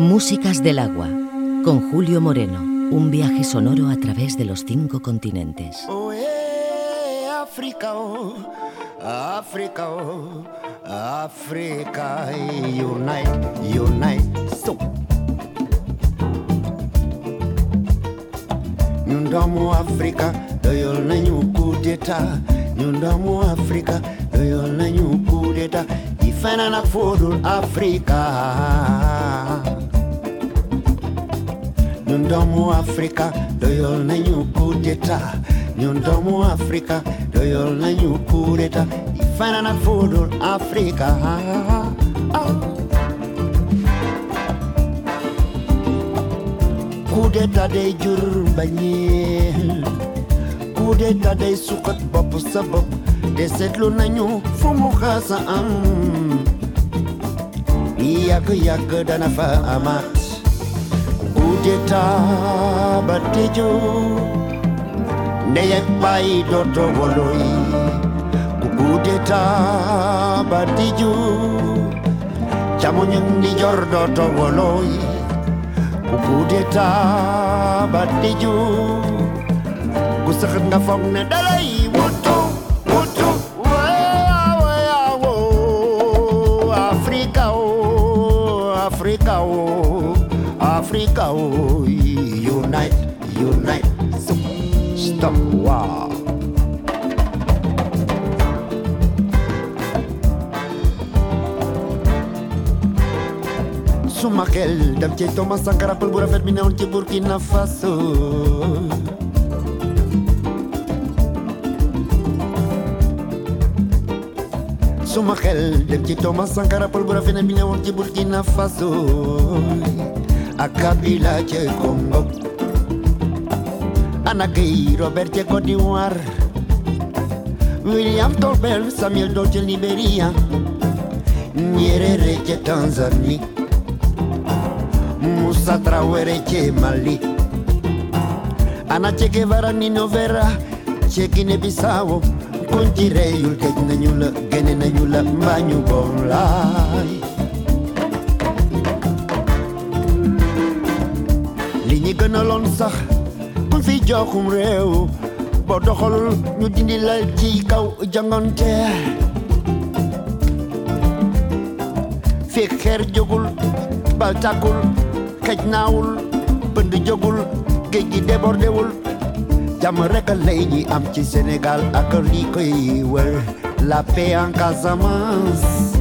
Músicas del agua, con Julio Moreno, un viaje sonoro a través de los cinco continentes. África, oh, África, oh, África, unite, unite, ñun doomu Afrika doyol nañu coup d'état ñun doomu Afrika doyol coup d'état yi feneen ak fudul Afrika coup d'état day jur bañeel coup d'état day suqat bopp sa bopp te seetlu nañu fu mu xaasa am. Yàgg-yàgg dana fa amaat coup d'état ba tëju ndey ak baay dooto woloy ku coup d'état ba tëju càmmoñ ak ndijoor dooto woloy Afrika o oh, unite unite. Stop wow suma xel dem ci Thomas Sankara pël bu rafet bi Burkina Faso. Suma xel dem ci Thomas Sankara pël bu rafet bi newoon Burkina Faso ak Kabila ci Congo Anna Gueye Robert ci Côte d'Ivoire William Tolbert Samuel Doe ci Liberia. Nyerere ci Tanzanie Moussa Traoré ci Mali. Anna Che Guevara Nino Vieira. Ci Guinée Bissau. Kuñ ci reyul tëj nañu la génne nañu la mbaa ñu bon laay gënaloon sax kuñ fi joxum réew boo doxalul ñu dindi la ci kaw jangante fekk xeer jógul bal tàkkul xej naawul pënd jógul géej gi débordewul. Jàmm rek lay ñi am ci Sénégal ak li koy wër. La paix en Casamance.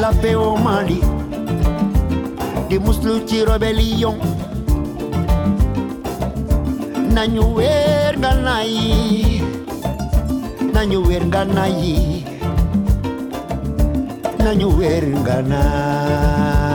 La paix au Mali. Di muslu ci rébellion nañu weer ngànnaay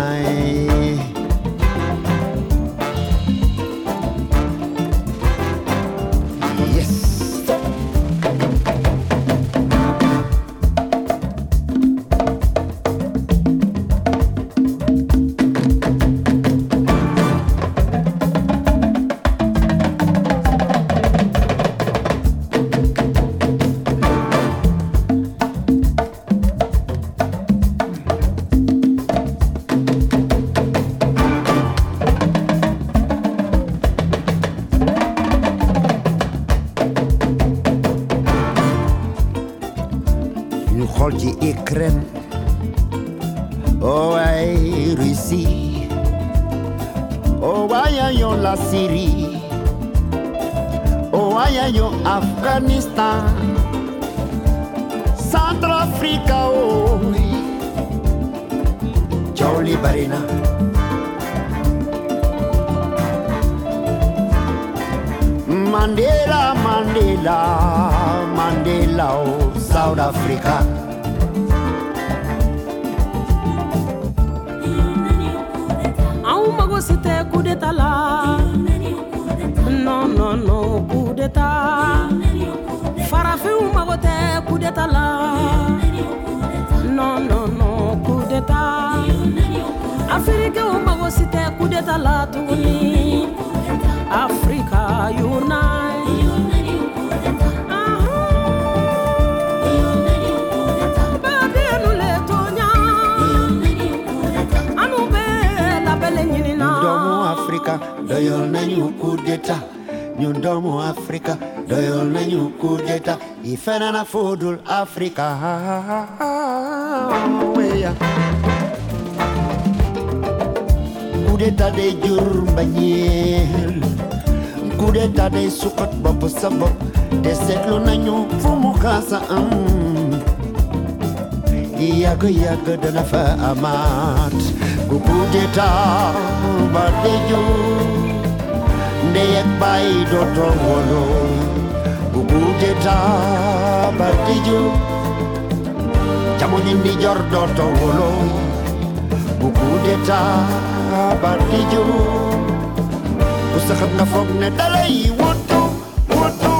ñu xool ci Ukraine oh ay Russie oh waaye yow la Syrie oh waaye yow Afghanistan? Oh coow li bari na Mandela Mandela Mandela oh South Africa si tɛ d'état la coup farafinw mago tɛ d'état la. D'état mago si tɛ d'état la tuguni unite d'état ñun doomu Afrika doyal nañu coup d'état yi feneen a. Fudul Afrika weya d'état day jur mbañeel coup d'état day suqat bopp sa bopp te seetlu nañu fu mu xaasa am yàgg yàgg dana fa amaat ku d'état ba day jur ndey ak baay dootoo wolo ku coup d'état ba day jur jamono ndi jor dootoo wolo ku coup d'état ba day jur ku saxat ne dalay wutu wutu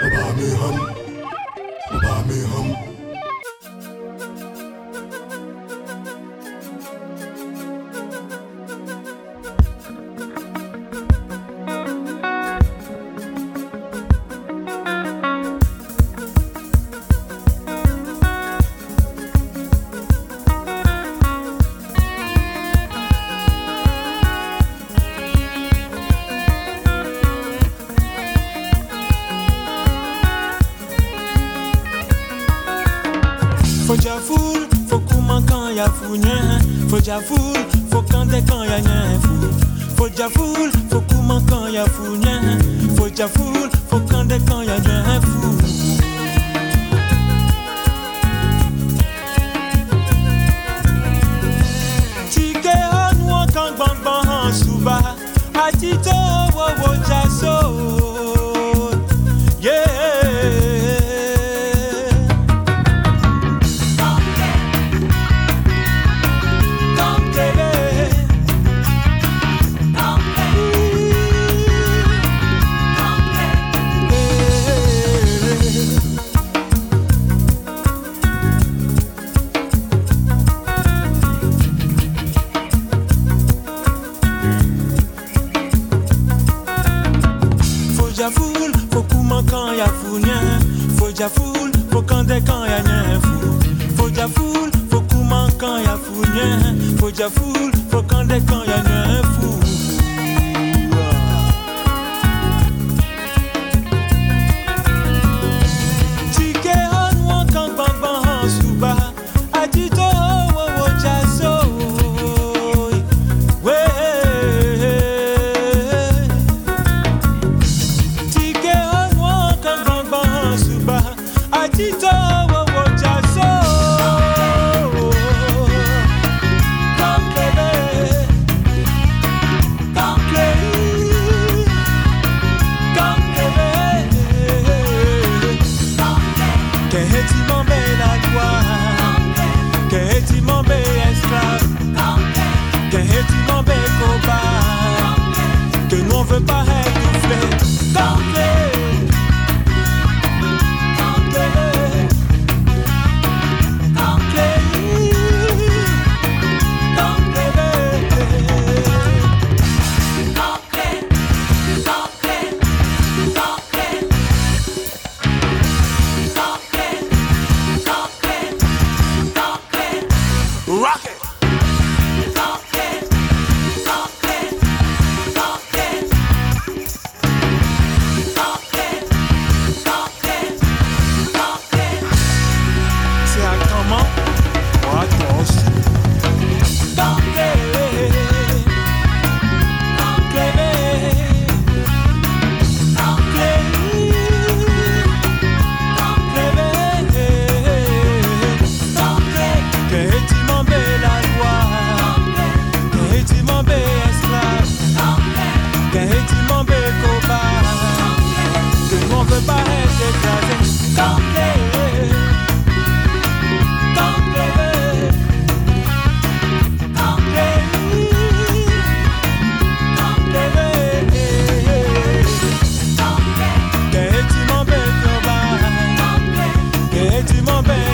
Baba me hum, Baba me hum. ya ful fokande kan ya nyɛ ful fojaful fokuman kan ya ful nyɛ fojaful. my bed.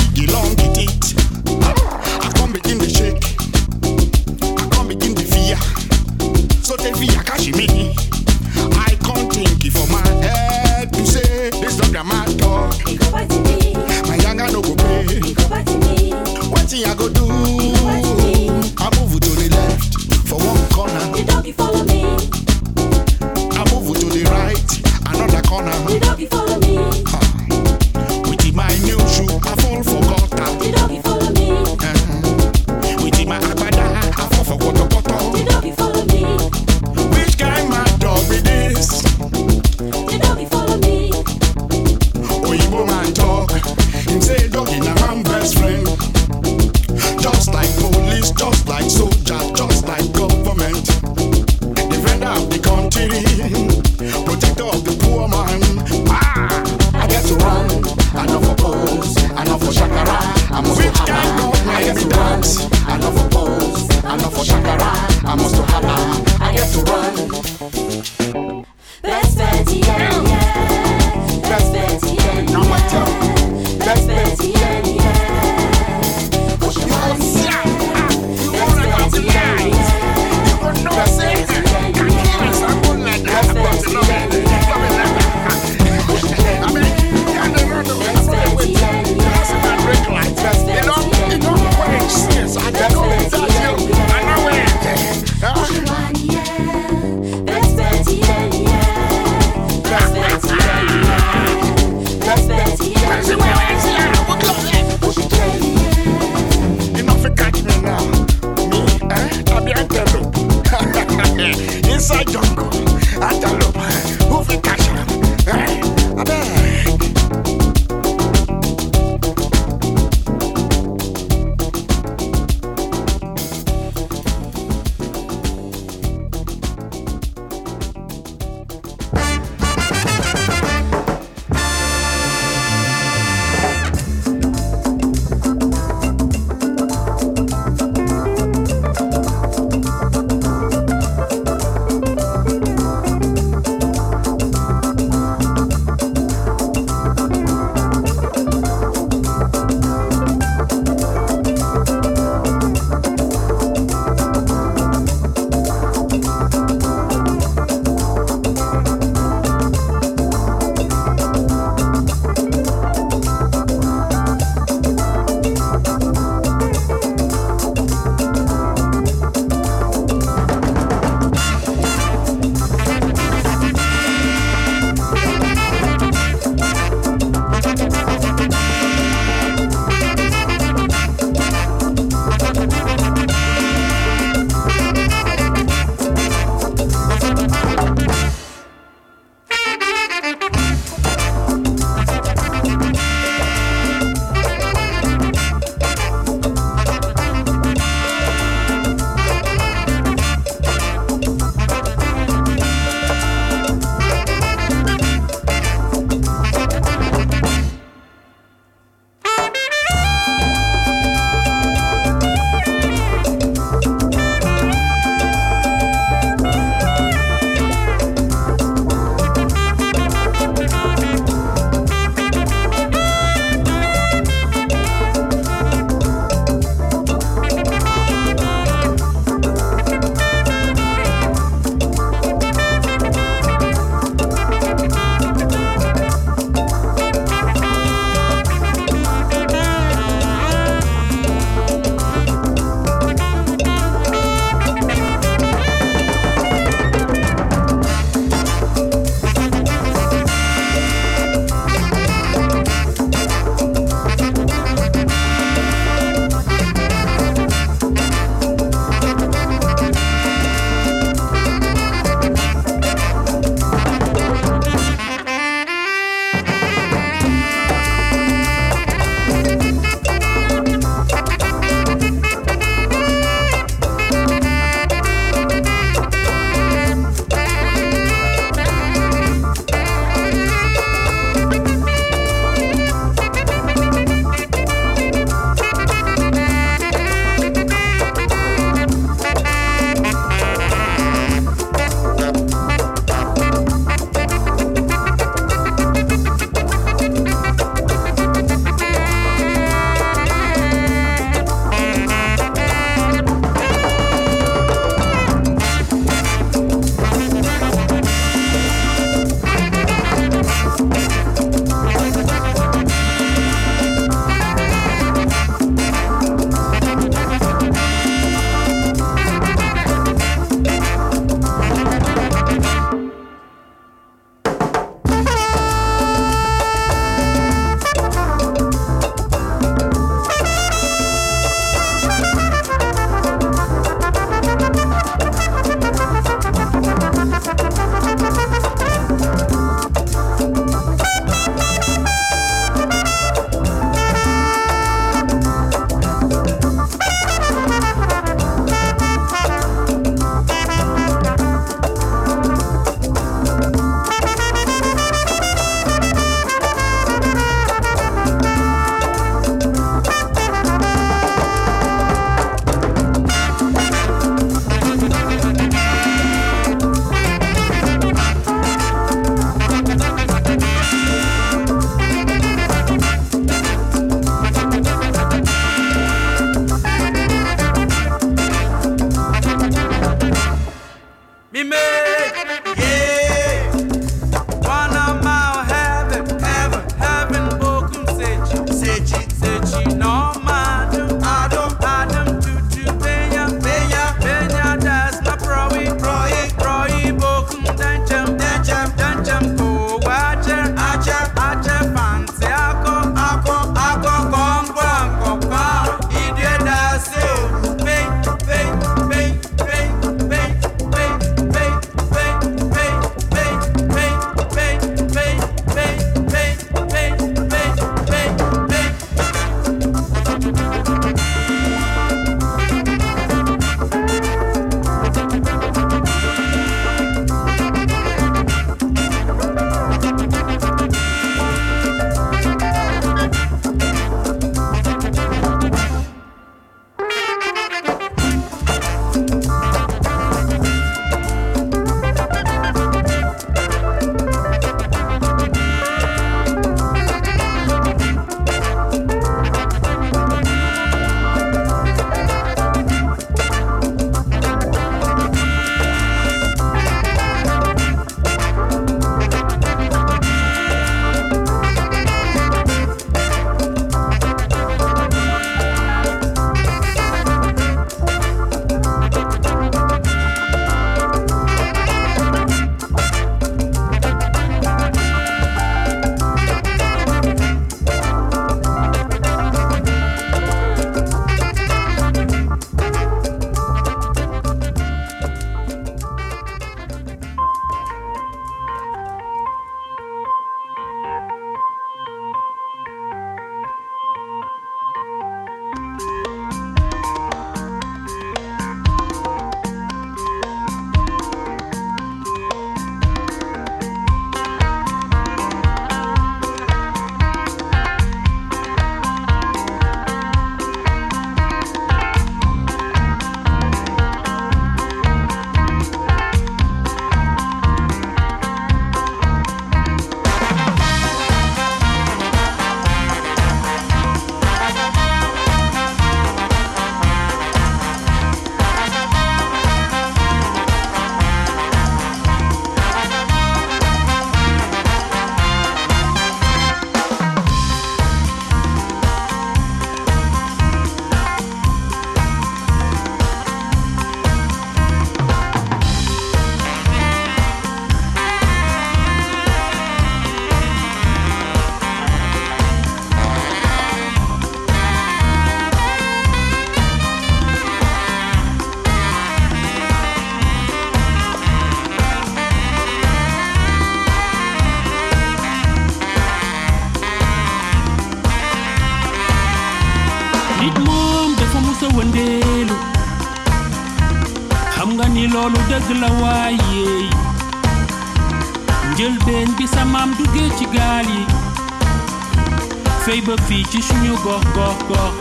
fici shinyo goh goh goh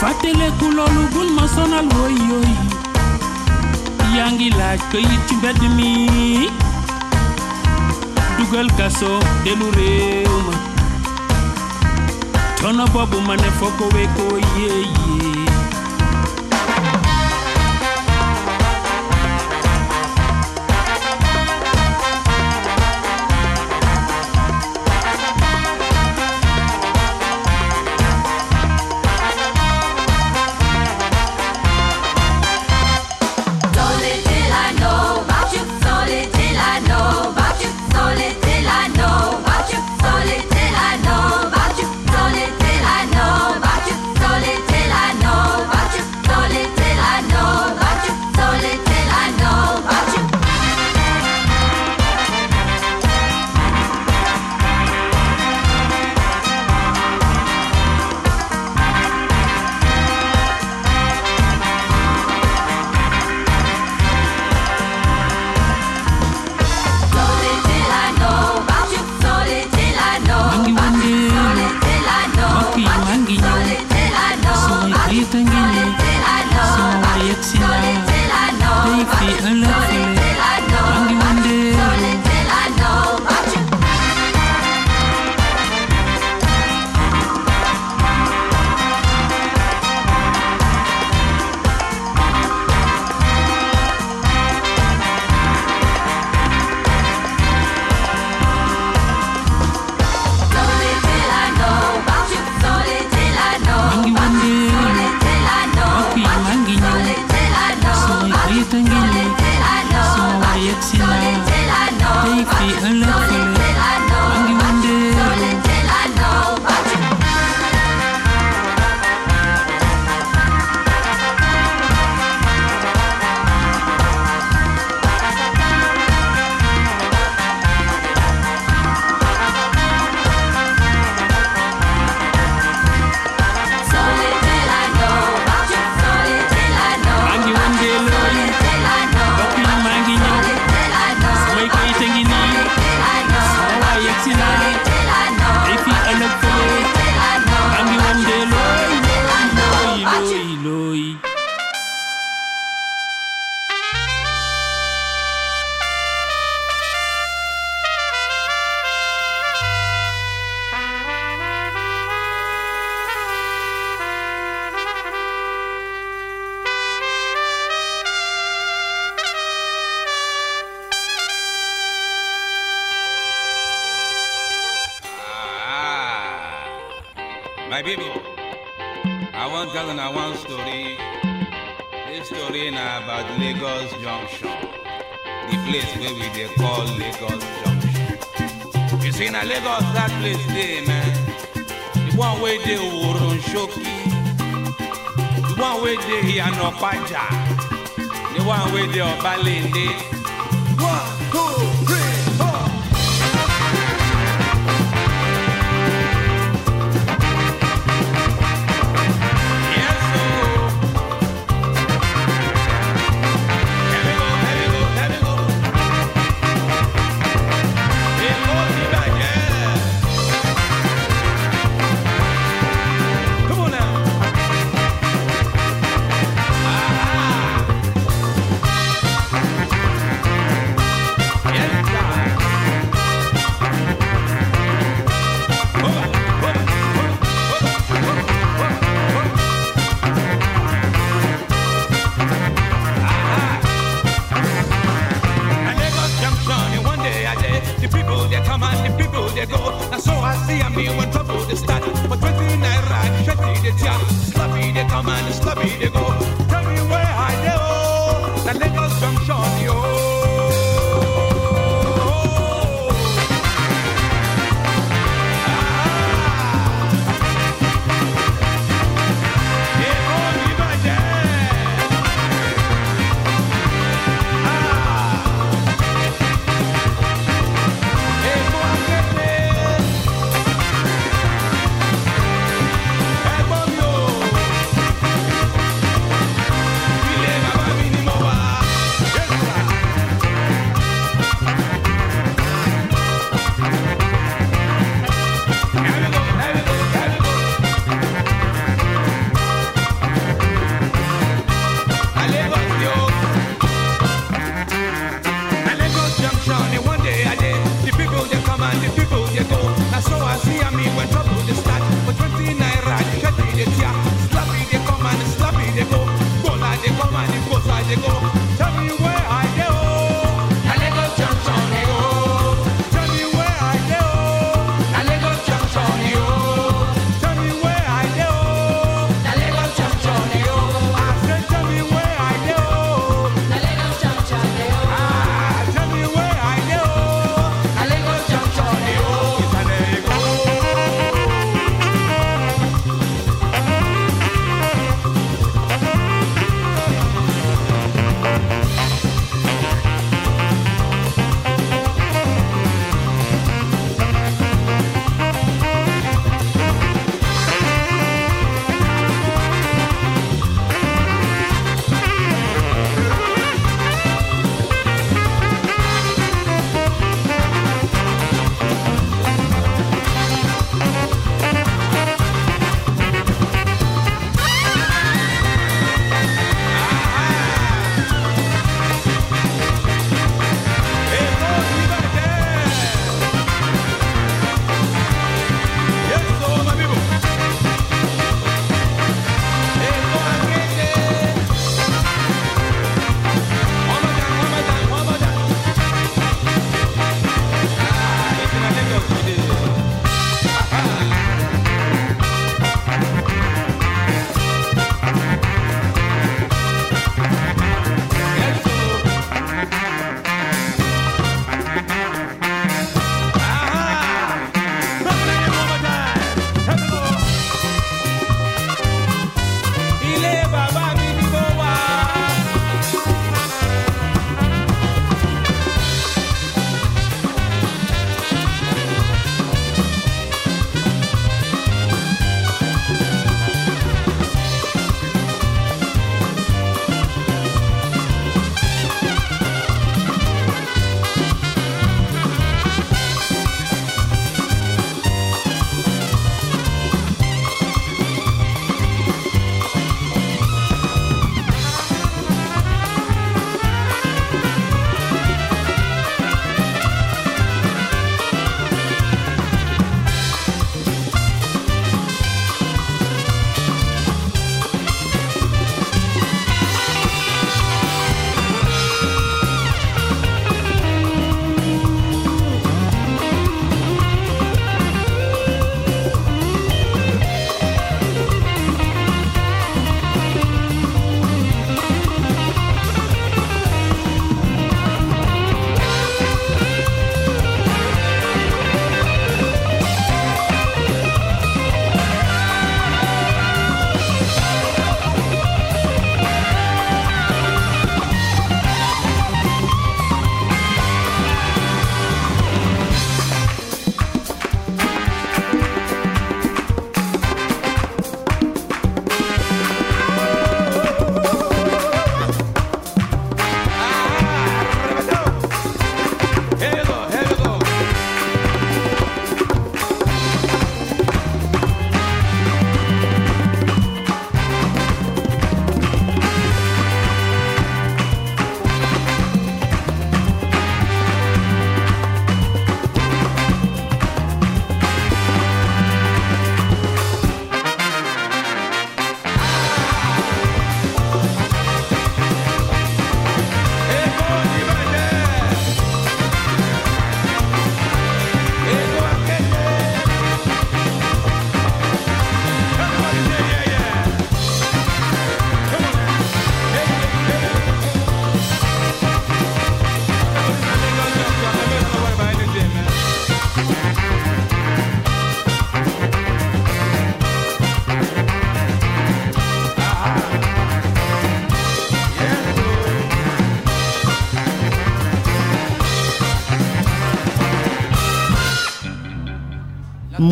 fatele kulolu gun masonal woyoy yangi laaj këyit ci mbedd mi dugal kaso delu réew ma coono boobu ma ne foo ko wee koo yéeyee call Lagos Junction. You see, now Lagos, that place there, man. The one way there, Oronshoki. The one way there, Hianopaja. The one way there, Obalende. One, two, three.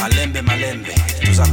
Malembe malembe toza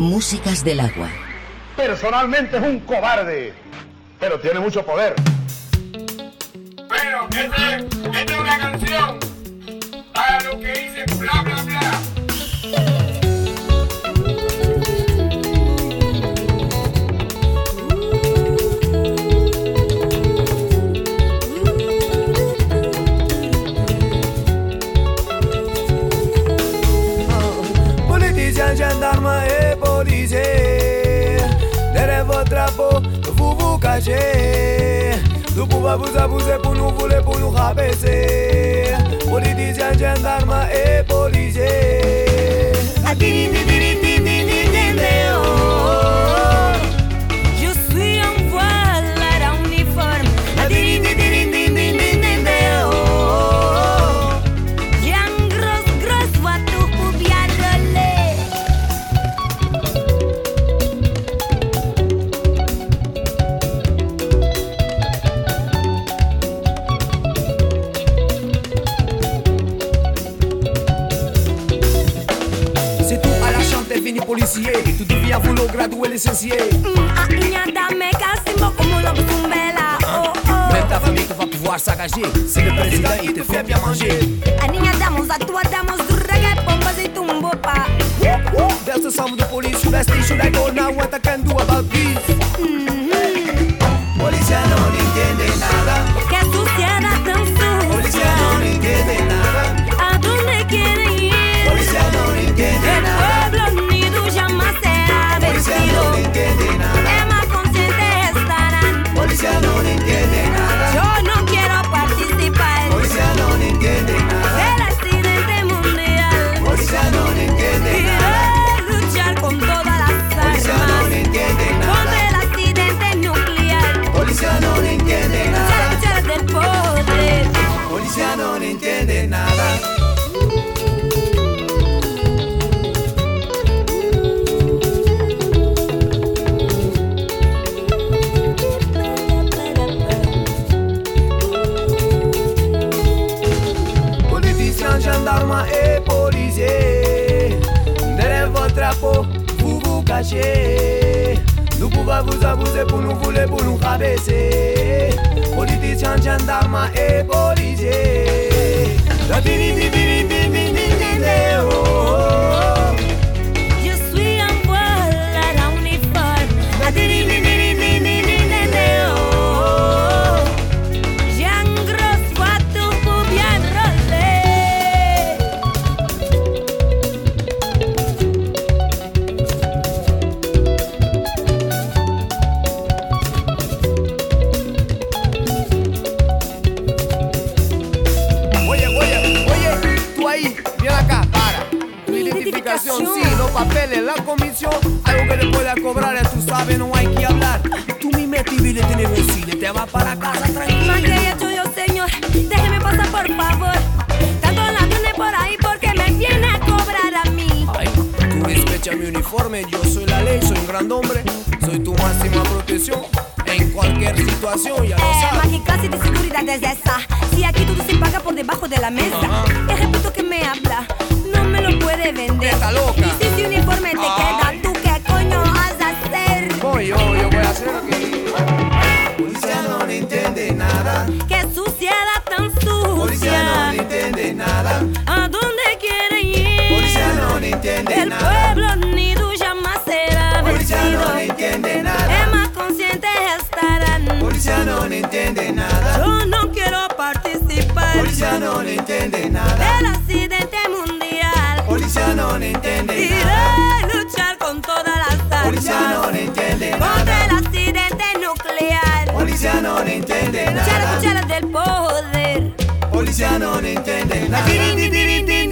Músicas del agua. Personalmente es un cobarde, pero tiene mucho poder. Pero esta es una canción para lo que hice Nous pouvons vous abuser pour nous voler, pour nous rabaisser. Politiciens, gendarmes et policiers. gradué licencié. Même ta famille va pouvoir si le président te fait bien manger. Police. Should I stay? Should I? What I can do about this? Mm -hmm. No entiende nada. entiende nada. Yo no quiero participar. Policía no entiende nada. Del accidente mundial. Policía no entiende Iré nada. Iré luchar con todas las armas. Policía no entiende nada. Contra el accidente nuclear. Policía no le entiende nada. Cuchara, del poder. Policía no entiende nada. Din, din, din,